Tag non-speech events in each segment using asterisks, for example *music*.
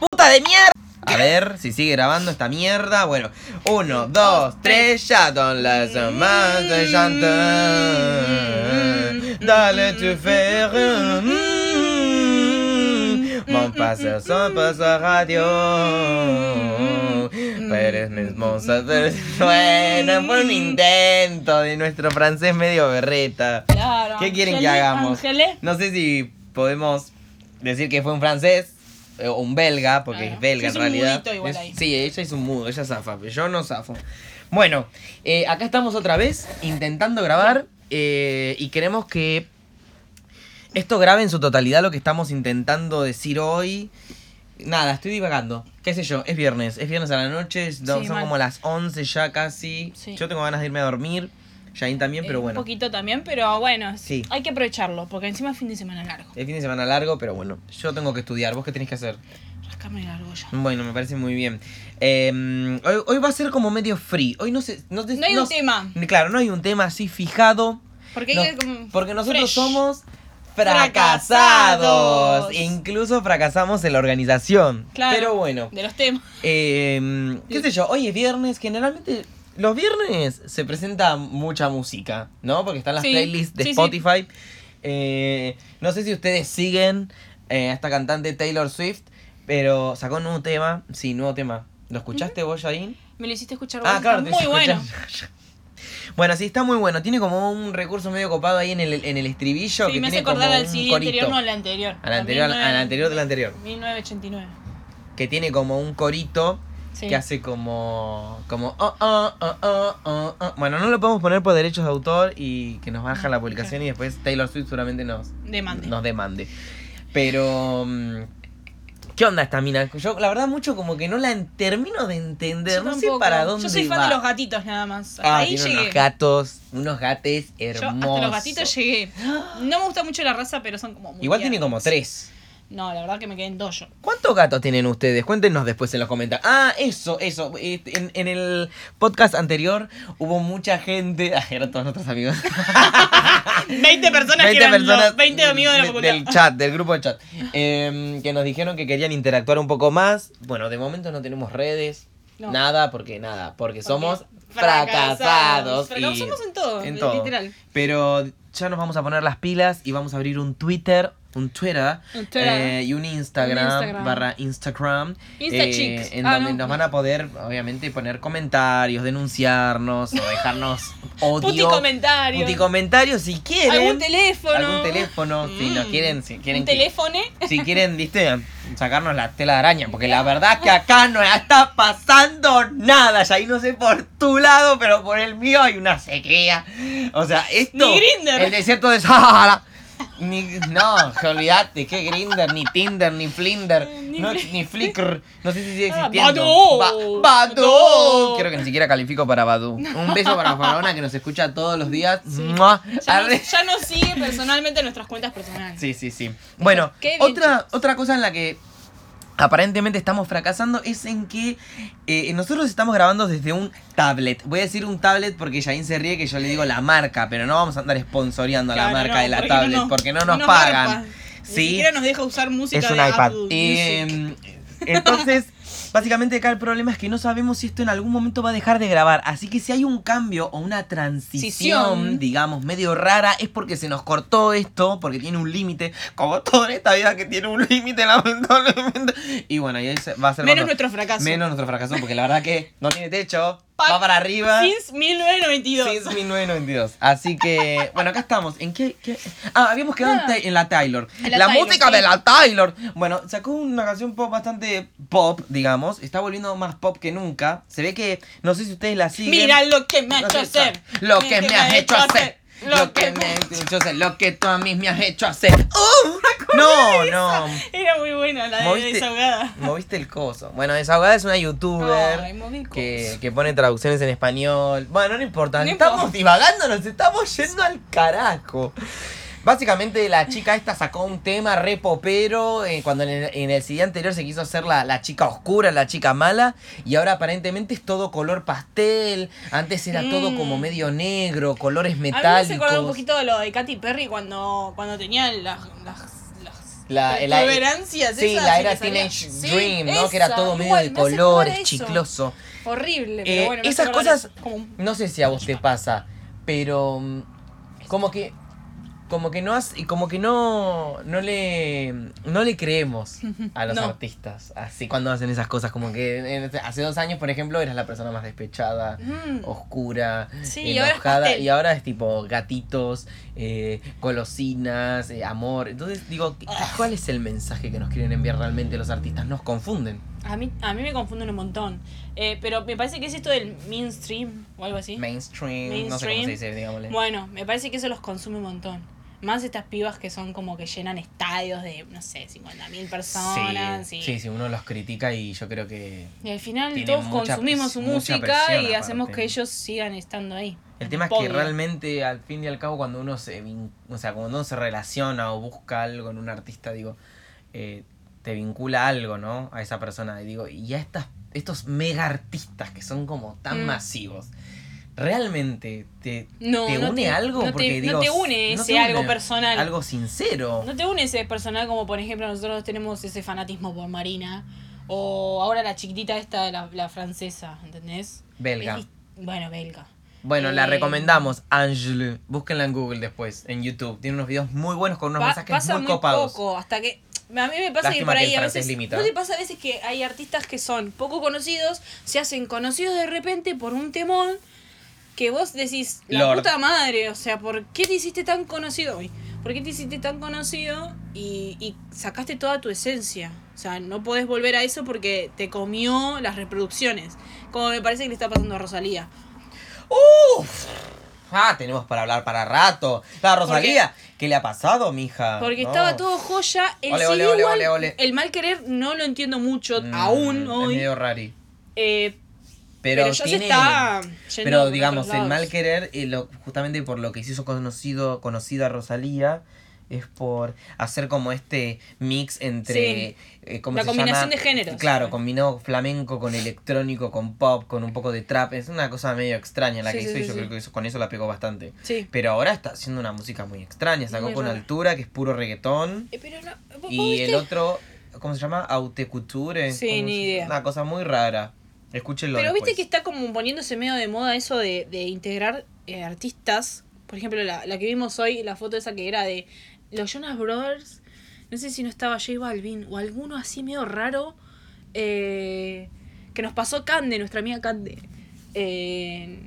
puta de mierda. A ver si sigue grabando esta mierda. Bueno, uno, dos, tres, ya don las más de chanter. Dale tu faire. Mon passer son paso radio. Pero mismo saber. Bueno, fue un intento de nuestro francés medio berreta. Claro. ¿Qué quieren que hagamos? No sé si podemos decir que fue un francés o un belga, porque Claro. es belga Es en un realidad. igual Es- ahí. sí, ella es un mudo, ella zafa, pero yo no zafo. Bueno, eh, acá estamos otra vez intentando grabar eh, y queremos que esto grabe en su totalidad lo que estamos intentando decir hoy. Nada, estoy divagando. ¿Qué sé yo? Es viernes. Es viernes a la noche. son como las 11 ya casi. Sí. Yo tengo ganas de irme a dormir. Jain también, pero Eh, bueno. Un poquito también, pero bueno, Sí. hay que aprovecharlo, porque encima es fin de semana largo. Es fin de semana largo, pero bueno. Yo tengo que estudiar. ¿Vos qué tenés que hacer? Rascame la argolla. Bueno, me parece muy bien. Eh, hoy, hoy va a ser como medio free. Hoy no sé. No, te- No hay un tema. Claro, no hay un tema así fijado. Porque No, como porque nosotros fresh. somos Fracasados. fracasados. Incluso fracasamos en la organización. Claro. Pero bueno. De los temas. eh, ¿Qué sé yo? Hoy es viernes. Generalmente los viernes se presenta mucha música, ¿no? Porque están las Sí, playlists de sí, sí. Spotify. Eh, no sé si ustedes siguen eh, a esta cantante Taylor Swift, pero sacó un nuevo tema. Sí, nuevo tema. ¿Lo escuchaste vos, Jain? Me lo hiciste escuchar Ah, vos, claro, está muy bueno. Bueno, sí, está muy bueno. Tiene como un recurso medio copado ahí en el, en el estribillo. Sí, que me hace tiene como acordar al CD anterior, no al anterior. Al anterior, al anterior del anterior. 1989. Que tiene como un corito Sí. que hace como. como. oh, oh, oh. Bueno, no lo podemos poner por derechos de autor y que nos baja la publicación y después Taylor Swift seguramente nos, Demande. nos demande. Pero. mm, ¿Qué onda esta mina? Yo, la verdad, mucho como que no la termino de entender. Yo no sé para dónde Yo soy fan va. de los gatitos nada más. Ah, ahí llegué. unos gatos, unos gates Yo hermosos. hasta los gatitos llegué. No me gusta mucho la raza, pero son como muy Igual tiene como tres. No, la verdad que me quedé en dojo. ¿Cuántos gatos tienen ustedes? Cuéntenos después en los comentarios. Ah, eso, eso. Este, En, en el podcast anterior hubo mucha gente. *laughs* Ay, eran todos nuestros amigos. *laughs* 20 personas 20 que eran personas los 20 amigos de la facultad. del chat, del grupo de chat. Em, que nos dijeron que querían interactuar un poco más. Bueno, de momento no tenemos redes. No. Nada, porque nada, porque, Porque somos fracasados. fracasados. y- Fracasamos en todo, en todo. literal. Pero ya nos vamos a poner las pilas y vamos a abrir un Twitter, un Twitter, Un Twitter. eh, y un Instagram, Un Instagram. barra Instagram, Insta eh, en Ah, donde no, nos no. van a poder, obviamente, poner comentarios, denunciarnos o dejarnos odio. Puti comentario. Puti comentarios si quieren. Algún teléfono. Algún teléfono, si nos Mm. quieren, si quieren Un que- teléfono. si *laughs* quieren, viste, sacarnos la tela de araña, porque la verdad que acá no está pasando nada, ya ahí no sé por tu lado, pero por el mío hay una sequía. O sea, esto. El desierto de Sahara. Ni, no, olvídate, que Grinder, ni Tinder, ni Flinder, Ni no, Fli- ni Flickr, no sé si sigue Ah, existiendo. Badoo. Ba-. Creo que ni siquiera califico para Badu. Un beso para Farona que nos escucha todos los días. Sí. Ya, Arre. nos, ya nos sigue personalmente en nuestras cuentas personales. Sí, sí, sí. Bueno, Qué otra, otra cosa en la que aparentemente estamos fracasando es en que eh, nosotros estamos grabando desde un tablet. Voy a decir un tablet porque Jain se ríe que yo le digo la marca, pero no vamos a andar sponsoreando la Claro, marca no, de la porque tablet no nos- porque no nos no pagan. garpa. Ni Sí, siquiera nos deja usar música es un de iPad. Eh, entonces, básicamente acá el problema es que no sabemos si esto en algún momento va a dejar de grabar. Así que si hay un cambio o una transición, digamos, medio rara, es porque se nos cortó esto, porque tiene un límite, como todo en esta vida que tiene un límite, lamentablemente. Y bueno, y ahí va a ser Menos cuando- nuestro fracaso. Menos nuestro fracaso, porque la verdad que no tiene techo, Va para arriba. Since 1992. Since 1992. Así que, bueno, acá estamos. ¿En qué? qué? Ah, habíamos quedado en Ah. En la Taylor. En la la Taylor, música sí. de la Taylor. Bueno, sacó una canción pop bastante pop, digamos. Está volviendo más pop que nunca. Se ve que, no sé si ustedes la siguen. Mira lo que me ha No hecho hacer. Lo que me has hecho hacer. Lo que me hecho hacer. Lo que tú a mí me has hecho hacer. ¡Oh! No, no. Era muy buena la de Moviste- desahogada. Moviste el coso. Bueno, Desahogada es una youtuber Ay, que, que pone traducciones en español. Bueno, no importa. No estamos importa. divagando, nos estamos yendo al carajo. Básicamente la chica esta sacó un tema re popero eh, cuando en el, en el CD anterior se quiso hacer la, la chica oscura, la chica mala y ahora aparentemente es todo color pastel, antes era todo como medio negro, colores A mí me metálicos. un poquito de lo de Katy Perry cuando, cuando tenía las, las, La, la- sí, la era Teenage Sí, Dream, ¿no? Que era todo medio de colores, chicloso. Horrible, Eh, pero bueno. me hace esas cosas, eso, como un- no sé si a vos te pasa, pero mm, como que como que no y como que no no le no le creemos a los *laughs* No. artistas así cuando hacen esas cosas como que en- hace dos años por ejemplo eras la persona más despechada Mm. oscura Sí, y ahora es enojada y ahora es tipo gatitos eh, golosinas eh, amor entonces digo ¿qué- Ah. ¿cuál es el mensaje que nos quieren enviar realmente los artistas? nos confunden A mí, a mí me confunden un montón. Eh, pero me parece que es esto del mainstream o algo así. mainstream, no sé cómo Mainstream. se dice digámosle Bueno, me parece que eso los consume un montón. Más estas pibas que son como que llenan estadios de, no sé, 50.000 personas. Sí, y, sí, sí, uno los critica y yo creo que... y al final todos consumimos su música y hacemos aparte. que ellos sigan estando ahí. El tema es que realmente al fin y al cabo cuando uno se o sea, cuando uno se relaciona o busca algo en un artista, digo, eh, te vincula algo, ¿no? A esa persona. Y digo, y a estas, estos mega artistas que son como tan Mm. masivos, ¿realmente te, No, te no une te- algo? no te- Porque no digo, te une no ese algo personal. Algo sincero. No te une ese personal como por ejemplo nosotros tenemos ese fanatismo por Marina. O ahora la chiquitita esta, la, la francesa, ¿entendés? Belga. Es bueno, belga. Bueno, la Eh, recomendamos, Angelo. Búsquenla en Google después, en YouTube. Tiene unos videos muy buenos con unos Pa- mensajes pasa muy muy copados. poco, hasta que... A mí me pasa que Lástima por que ahí el a francés veces... limita. ¿No te pasa a veces que hay artistas que son poco conocidos, se hacen conocidos de repente por un temón que vos decís, la Lord. puta madre, o sea, ¿por qué te hiciste tan conocido hoy? ¿Por qué te hiciste tan conocido y, y sacaste toda tu esencia? O sea, no podés volver a eso porque te comió las reproducciones. Como me parece que le está pasando a Rosalía. ¡Uf! Ah, tenemos para hablar para rato. La Rosalía, ¿qué le ha pasado, mija? Porque No. estaba todo joya. El Ole, ole, ole, igual, ole, ole. el mal querer no lo entiendo mucho Mm, aún Es hoy. medio rari. eh, Pero, pero, ya tiene... se está yendo Pero por digamos, el mal querer, eh, lo, justamente por lo que se hizo conocido, conocida Rosalía, es por hacer como este mix entre... eh, ¿cómo La se combinación llama? de géneros. Claro, combinó flamenco con electrónico, con pop, con un poco de trap. Es una cosa medio extraña la Sí, que hizo y yo creo que eso- con eso la pegó bastante. Sí. Pero ahora está haciendo una música muy extraña. Sacó Muy con rara. altura, que es puro reggaetón. Eh, pero no, ¿vos- vos Y el otro, ¿cómo se llama? Aute Couture. Sí, ¿Cómo ni idea. Una cosa muy rara. Escúchenlo Pero viste que está como poniéndose medio de moda eso de, de integrar eh, artistas. Por ejemplo, la, la que vimos hoy, la foto esa que era de los Jonas Brothers. No sé si no estaba J Balvin o alguno así medio raro. eh, que nos pasó Cande, nuestra amiga Cande. Eh,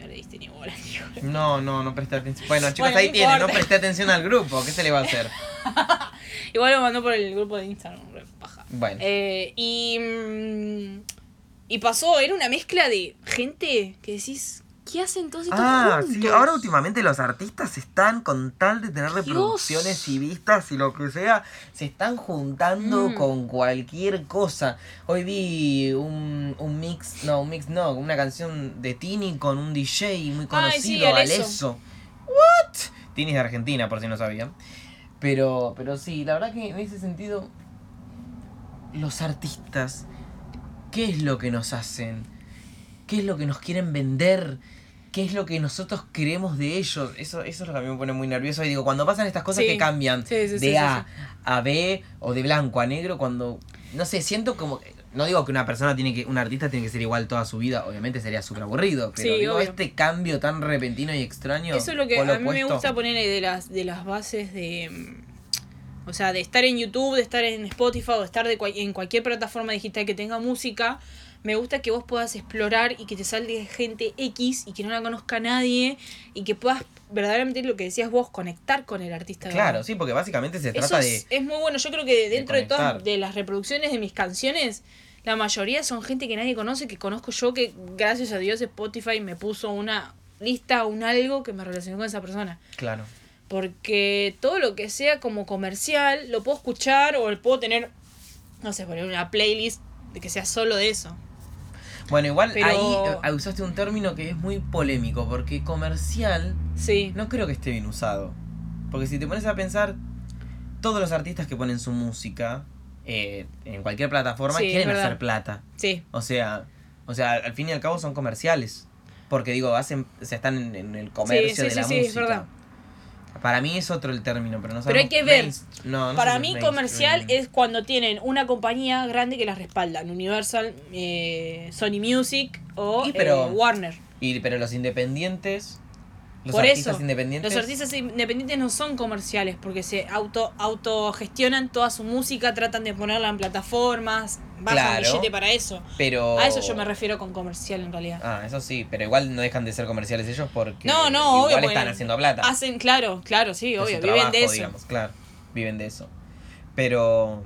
no le diste ni bola, *laughs* tío. No, no, no presté atención. Bueno, chicos, Bueno, ahí no tienen, no presté atención al grupo. ¿Qué se le va a hacer? *laughs* Igual lo mandó por el grupo de Instagram, paja. Bueno. Eh, y, mm, y pasó, era una mezcla de gente que decís, ¿qué hacen todos estos Ah, juntos? sí, ahora últimamente los artistas están con tal de tener reproducciones y vistas y lo que sea, se están juntando Mm. con cualquier cosa. Hoy vi un, un mix, no, un mix no, una canción de Tini con un DJ muy Ay, sí, conocido. Alesso. What? Tini es de Argentina, por si no sabían. Pero, pero sí, la verdad que en ese sentido, los artistas, ¿qué es lo que nos hacen? ¿Qué es lo que nos quieren vender? ¿Qué es lo que nosotros queremos de ellos? Eso, eso es lo que a mí me pone muy nervioso. Y digo, cuando pasan estas cosas Sí. que cambian Sí, sí, de A a B o de blanco a negro, cuando, no sé, siento como... No digo que una persona tiene que, un artista tiene que ser igual toda su vida, obviamente sería súper aburrido, pero digo, obvio. este cambio tan repentino y extraño... Eso es lo que a mí me gusta ponerle de las, de las bases de... O sea, de estar en YouTube, de estar en Spotify o de estar de cual- en cualquier plataforma digital que tenga música. Me gusta que vos puedas explorar y que te salga gente X y que no la conozca nadie y que puedas verdaderamente lo que decías vos, conectar con el artista. de Claro, verdad. sí, porque básicamente se Eso trata es, de... es muy bueno. Yo creo que dentro de, todas conectar. de las reproducciones de mis canciones, la mayoría son gente que nadie conoce, que conozco yo, que gracias a Dios Spotify me puso una lista, un algo que me relacionó con esa persona. Claro. Porque todo lo que sea como comercial, lo puedo escuchar o puedo tener, no sé, poner una playlist de que sea solo de eso. Bueno, igual Pero- ahí eh, usaste un término que es muy polémico, porque comercial Sí. no creo que esté bien usado. Porque si te pones a pensar, todos los artistas que ponen su música eh, en cualquier plataforma Sí, quieren hacer plata. Sí. O sea, o sea, al fin y al cabo son comerciales. Porque digo, hacen, o sea, están en, en el comercio Sí, sí, de sí, la sí, música. es verdad. Para mí es otro el término, pero no Pero hay que ver. No, Para mí mainstream. comercial es cuando tienen una compañía grande que las respaldan, Universal, eh, Sony Music o Y pero- eh, Warner. Y, pero los independientes. Los Por artistas eso, independientes. Los artistas independientes no son comerciales porque se auto autogestionan toda su música, tratan de ponerla en plataformas, bajan Claro. billete para eso. Pero. A eso yo me refiero con comercial en realidad. Ah, eso sí, pero igual no dejan de ser comerciales ellos porque. No, no, igual obvio, están haciendo plata. Hacen, claro, claro, sí, obvio, viven trabajo, de eso. digamos, claro. Viven de eso. Pero.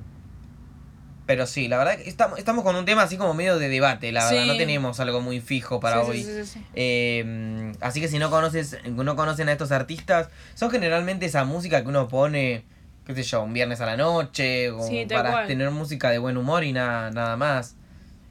Pero sí, la verdad que estamos, estamos con un tema así como medio de debate, la verdad. No tenemos algo muy fijo para Sí, hoy. sí, sí, sí, sí. Eh, así que si no conoces, no conocen a estos artistas, son generalmente esa música que uno pone, qué sé yo, un viernes a la noche, para tener música de buen humor y nada, nada más.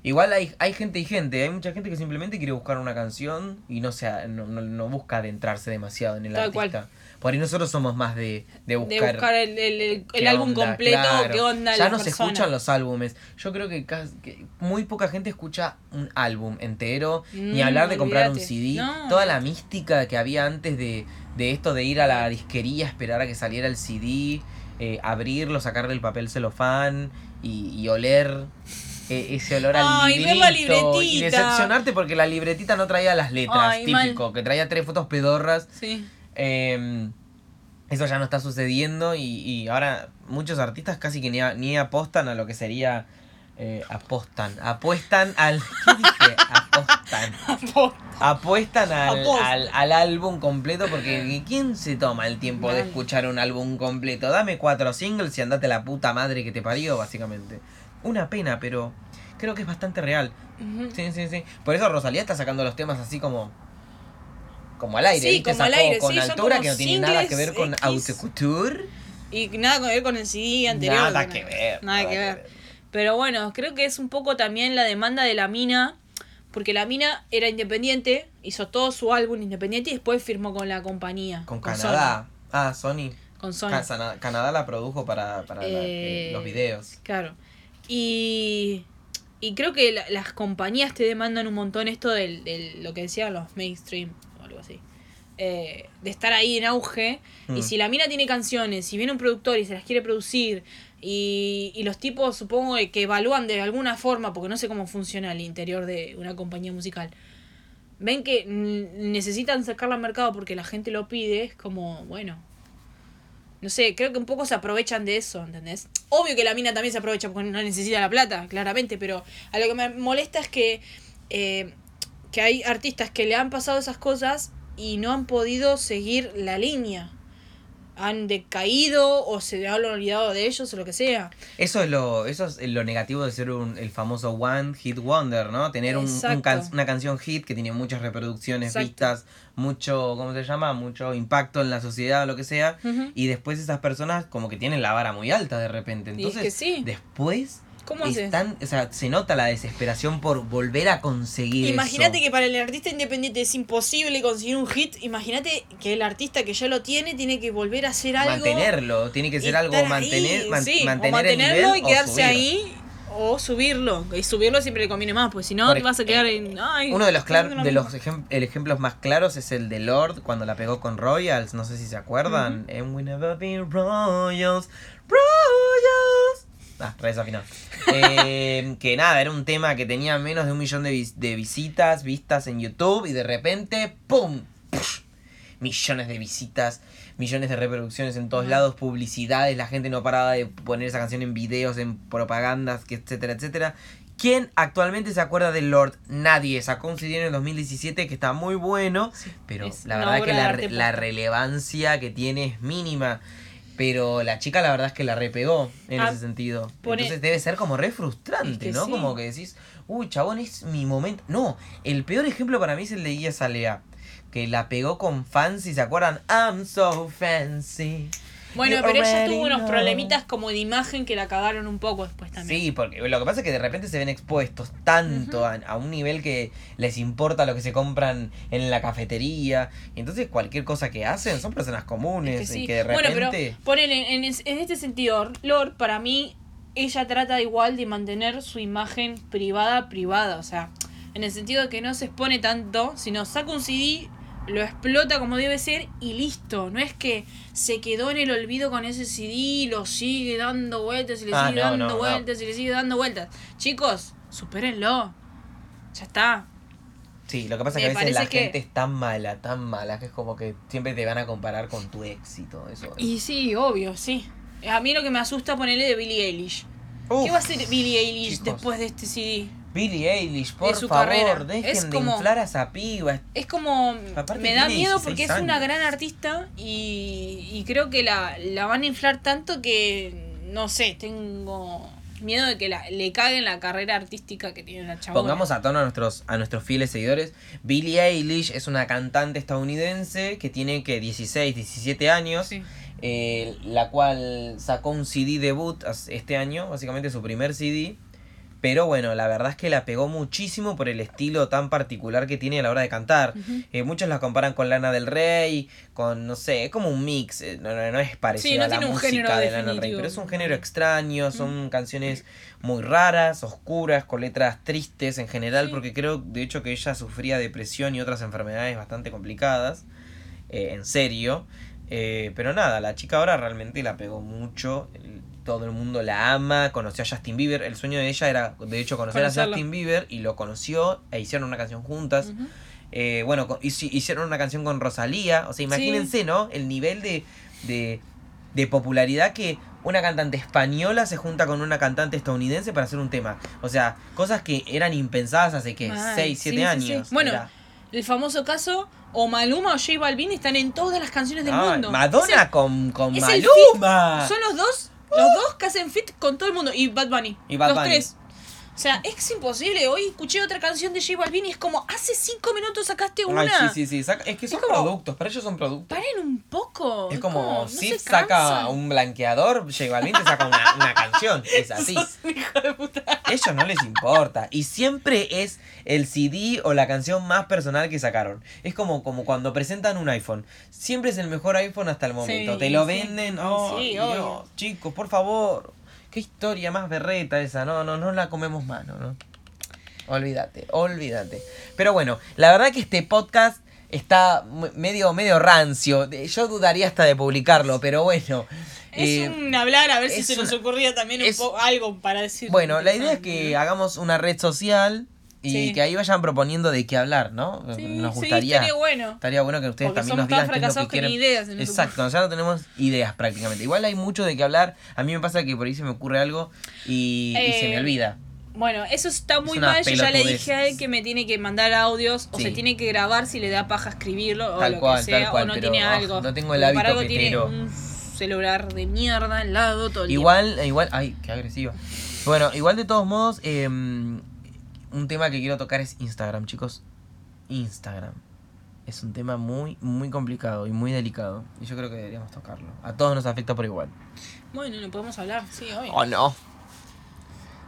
Igual hay, hay gente y gente, hay mucha gente que simplemente quiere buscar una canción y no, se, no, no, no busca adentrarse demasiado en el Tal cual. Por ahí nosotros somos más de, de buscar. de buscar el, el, el- el álbum onda, completo, claro. qué onda Ya no se persona. escuchan los álbumes. Yo creo que, cas- que muy poca gente escucha un álbum entero, ni Mm, hablar de comprar un. CD. No. Toda la mística que había antes de, de esto de ir a la disquería, esperar a que saliera el CD, eh, abrirlo, sacarle el papel celofán y, y oler eh, ese olor al ver la librito. Y libretita. decepcionarte porque la libretita no traía las letras, Ay, mal. típico, que traía tres fotos pedorras. Sí. Eh, eso ya no está sucediendo y, y ahora muchos artistas casi que ni, a- ni apostan a lo que sería... eh, apostan, apuestan al... *laughs* ¿Qué dije? Apostan. Apuestan al, al, al álbum completo porque ¿quién se toma el tiempo de escuchar un álbum completo? Dame cuatro singles y andate la puta madre que te parió, básicamente. Una pena, pero creo que es bastante real. Sí, sí, sí. Por eso Rosalía está sacando los temas así como. Como al aire, Sí, ¿viste? como al Sacó aire, con sí, altura como que no tiene nada que ver con X. haute couture. Y nada que ver con el CD anterior. Nada que ver. Nada que ver. Pero bueno, creo que es un poco también la demanda de la mina. Porque la mina era independiente, hizo todo su álbum independiente y después firmó con la compañía. Con. Canadá. Ah, Sony. Con Sony. Canadá la produjo para, para la- Eh, los videos. Claro. Y, y creo que la- las compañías te demandan un montón esto del- lo que decían los mainstream algo así. Eh, de estar ahí en auge. Mm. Y si la mina tiene canciones, si viene un productor y se las quiere producir, y, y los tipos supongo que evalúan de alguna forma, porque no sé cómo funciona el interior de una compañía musical, ven que mm, necesitan sacarla al mercado porque la gente lo pide, es como, bueno, no sé, creo que un poco se aprovechan de eso, ¿entendés? Obvio que la mina también se aprovecha porque no necesita la plata, claramente, pero a lo que me molesta es que, eh, que hay artistas que le han pasado esas cosas y no han podido seguir la línea. Han decaído o se han olvidado de ellos o lo que sea. Eso es lo, eso es lo negativo de ser un, el famoso One Hit Wonder, ¿no? Tener un, un Exacto. can- una canción hit que tiene muchas reproducciones, Exacto. vistas, mucho, ¿cómo se llama? Mucho impacto en la sociedad o lo que sea. Y después esas personas como que tienen la vara muy alta de repente. Es Entonces, que sí. después ¿Cómo están, o sea, se nota la desesperación por volver a conseguir Imagínate que para el artista independiente es imposible conseguir un hit. Imagínate que el artista que ya lo tiene tiene que volver a hacer algo. mantenerlo, tiene que ser algo mantener, man- sí, o mantener el mantenerlo nivel y quedarse ahí o subirlo. Y subirlo siempre le conviene más, pues si no te vas a ej- quedar en. Ay, Uno de los de los ejem- el ejemplos más claros es el de Lord cuando la pegó con Royals, no sé si se acuerdan. And we never been Royals, Royals. Ah, re desafinado. *laughs* Eh, que nada, era un tema que tenía menos de un millón de, vis- de visitas, vistas en YouTube y de repente, ¡pum! Millones de visitas, millones de reproducciones en todos lados, publicidades, la gente no paraba de poner esa canción en videos, en propagandas, que etcétera, etcétera. ¿Quién actualmente se acuerda de Lord? Nadie. Sacó un CD en el 2017 que está muy bueno, pero es la verdad que la, relevancia que tiene es mínima. Pero la chica la verdad es que la repegó en Ah, ese sentido. Entonces debe ser como re frustrante, Es que ¿no? sí. Como que decís, uy, chabón, es mi momento. No, el peor ejemplo para mí es el de Guía Salea. Que la pegó con Fancy, ¿se acuerdan? I'm so fancy. Bueno, pero ella tuvo unos problemitas como de imagen que la cagaron un poco después también. Sí, porque lo que pasa es que de repente se ven expuestos tanto a, a un nivel que les importa lo que se compran en la cafetería. Y entonces cualquier cosa que hacen son personas comunes Es que sí. y que de repente... Bueno, pero ponele, en, es- en este sentido, Lord, para mí, ella trata igual de mantener su imagen privada, privada. O sea, en el sentido de que no se expone tanto, sino saca un CD, lo explota como debe ser y listo. No es que se quedó en el olvido con ese CD y lo sigue dando vueltas y le Ah, sigue no, dando no, no. vueltas y le sigue dando vueltas. Chicos, supérenlo. Ya está. Sí, lo que pasa es Me que a veces la que- gente es tan mala, tan mala, que es como que siempre te van a comparar con tu éxito. Eso. Y sí, obvio, sí. A mí lo que me asusta ponerle de Billie Eilish. Uf, ¿Qué va a hacer Billie Eilish chicos. después de este CD? Billie Eilish, por su favor, carrera. dejen Es de como- inflar a esa piba. Es como. Aparte me da miedo 16 porque es una gran artista y, y creo que la, la van a inflar tanto que. No sé, tengo miedo de que la, le caguen la carrera artística que tiene la chabona. Pongamos a tono a nuestros, a nuestros fieles seguidores. Billie Eilish es una cantante estadounidense que tiene que 16, 17 años. Sí. eh, la cual sacó un CD debut este año, básicamente su primer CD. Pero bueno, la verdad es que la pegó muchísimo por el estilo tan particular que tiene a la hora de cantar. Eh, muchos la comparan con Lana del Rey, con, no sé, es como un mix, eh, no, no, no es parecido Sí, no a la música de Lana del Rey, pero es un género extraño, son canciones muy raras, oscuras, con letras tristes en general, Sí. porque creo de hecho que ella sufría depresión y otras enfermedades bastante complicadas, eh, en serio. Eh, pero nada, la chica ahora realmente la pegó mucho. Todo el mundo la ama. Conoció a Justin Bieber. El sueño de ella era, de hecho, conocer Conocerlo. a Justin Bieber. Y lo conoció e hicieron una canción juntas. Ujú. Eh, bueno, hicieron una canción con Rosalía. O sea, imagínense, ¿no? El nivel de, de, de popularidad que una cantante española se junta con una cantante estadounidense para hacer un tema. O sea, cosas que eran impensadas hace que Mal, 6, sí, 7 sí, años. sí. Bueno, Era- El famoso caso, o Maluma o J Balvin están en todas las canciones del Ay, mundo. Madonna con, con Maluma. Son los dos, los dos que hacen fit con todo el mundo. Y Bad Bunny. Y Bad los Bunny. tres. O sea, es imposible. Hoy escuché otra canción de J Balvin y es como, hace cinco minutos sacaste una. Ay, sí, sí, sí. es que son como- productos, para ellos son productos. Paren un poco. Es como, no si saca cansan. un blanqueador, J Balvin te saca una, una canción. Es *laughs* así. Hijo de puta. Ellos no les importa. Y siempre es el CD o la canción más personal que sacaron. Es como, como cuando presentan un iPhone. Siempre es el mejor iPhone hasta el momento. Sí, Te lo sí. venden. Oh, Sí, Dios, chicos, por favor. Qué historia más berreta esa. No, no, no la comemos mano, ¿no? Olvídate, olvídate. Pero bueno, la verdad que este podcast está medio, medio rancio. Yo dudaría hasta de publicarlo, pero bueno. Es eh, un hablar a ver si se nos ocurría también un es- algo para decir. Bueno, la idea es que ¿no? hagamos una red social y Sí. que ahí vayan proponiendo de qué hablar, ¿no? Sí, Nos sí, gustaría. estaría bueno. estaría bueno que ustedes Porque también nos digan qué es lo que quieren. ideas Exacto, ya no tenemos ideas prácticamente. Igual hay mucho de qué hablar. A mí me pasa que por ahí se me ocurre algo y, y se me Eh, olvida. Bueno, eso está muy mal. Yo ya le dije a él que me tiene que mandar audios o Sí. se tiene que grabar si le da paja escribirlo o Tal lo cual, que sea tal cual, o no pero, tiene ah, algo. no tengo el Porque para hábito algo tiene un celular de mierda al lado todo el tiempo. Igual, igual, ay, qué agresiva. Bueno, igual de todos modos, eh, un tema que quiero tocar es Instagram, chicos. Instagram. Es un tema muy, muy complicado y muy delicado. Y yo creo que deberíamos tocarlo. A todos nos afecta por igual. Bueno, no podemos hablar, sí, hoy. ¿O no?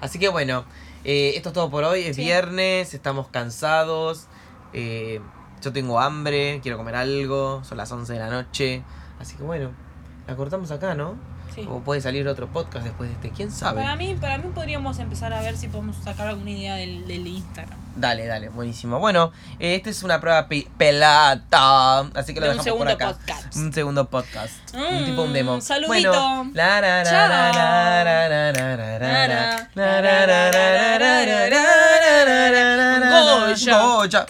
Así que bueno, eh, esto es todo por hoy. Es Sí. viernes, estamos cansados. eh, yo tengo hambre, quiero comer algo. Son las 11 de la noche. Así que bueno, la cortamos acá, ¿no? O puede salir otro podcast después de este, quién sabe. Para mí, para mí podríamos empezar a ver si podemos sacar alguna idea del, del Instagram. Dale, dale, buenísimo. Bueno, esta es una prueba pe pelata. Así que lo de dejamos un segundo por acá. podcast. Un segundo podcast. Un tipo un demo. Saludito. Bueno, Goya. Goya.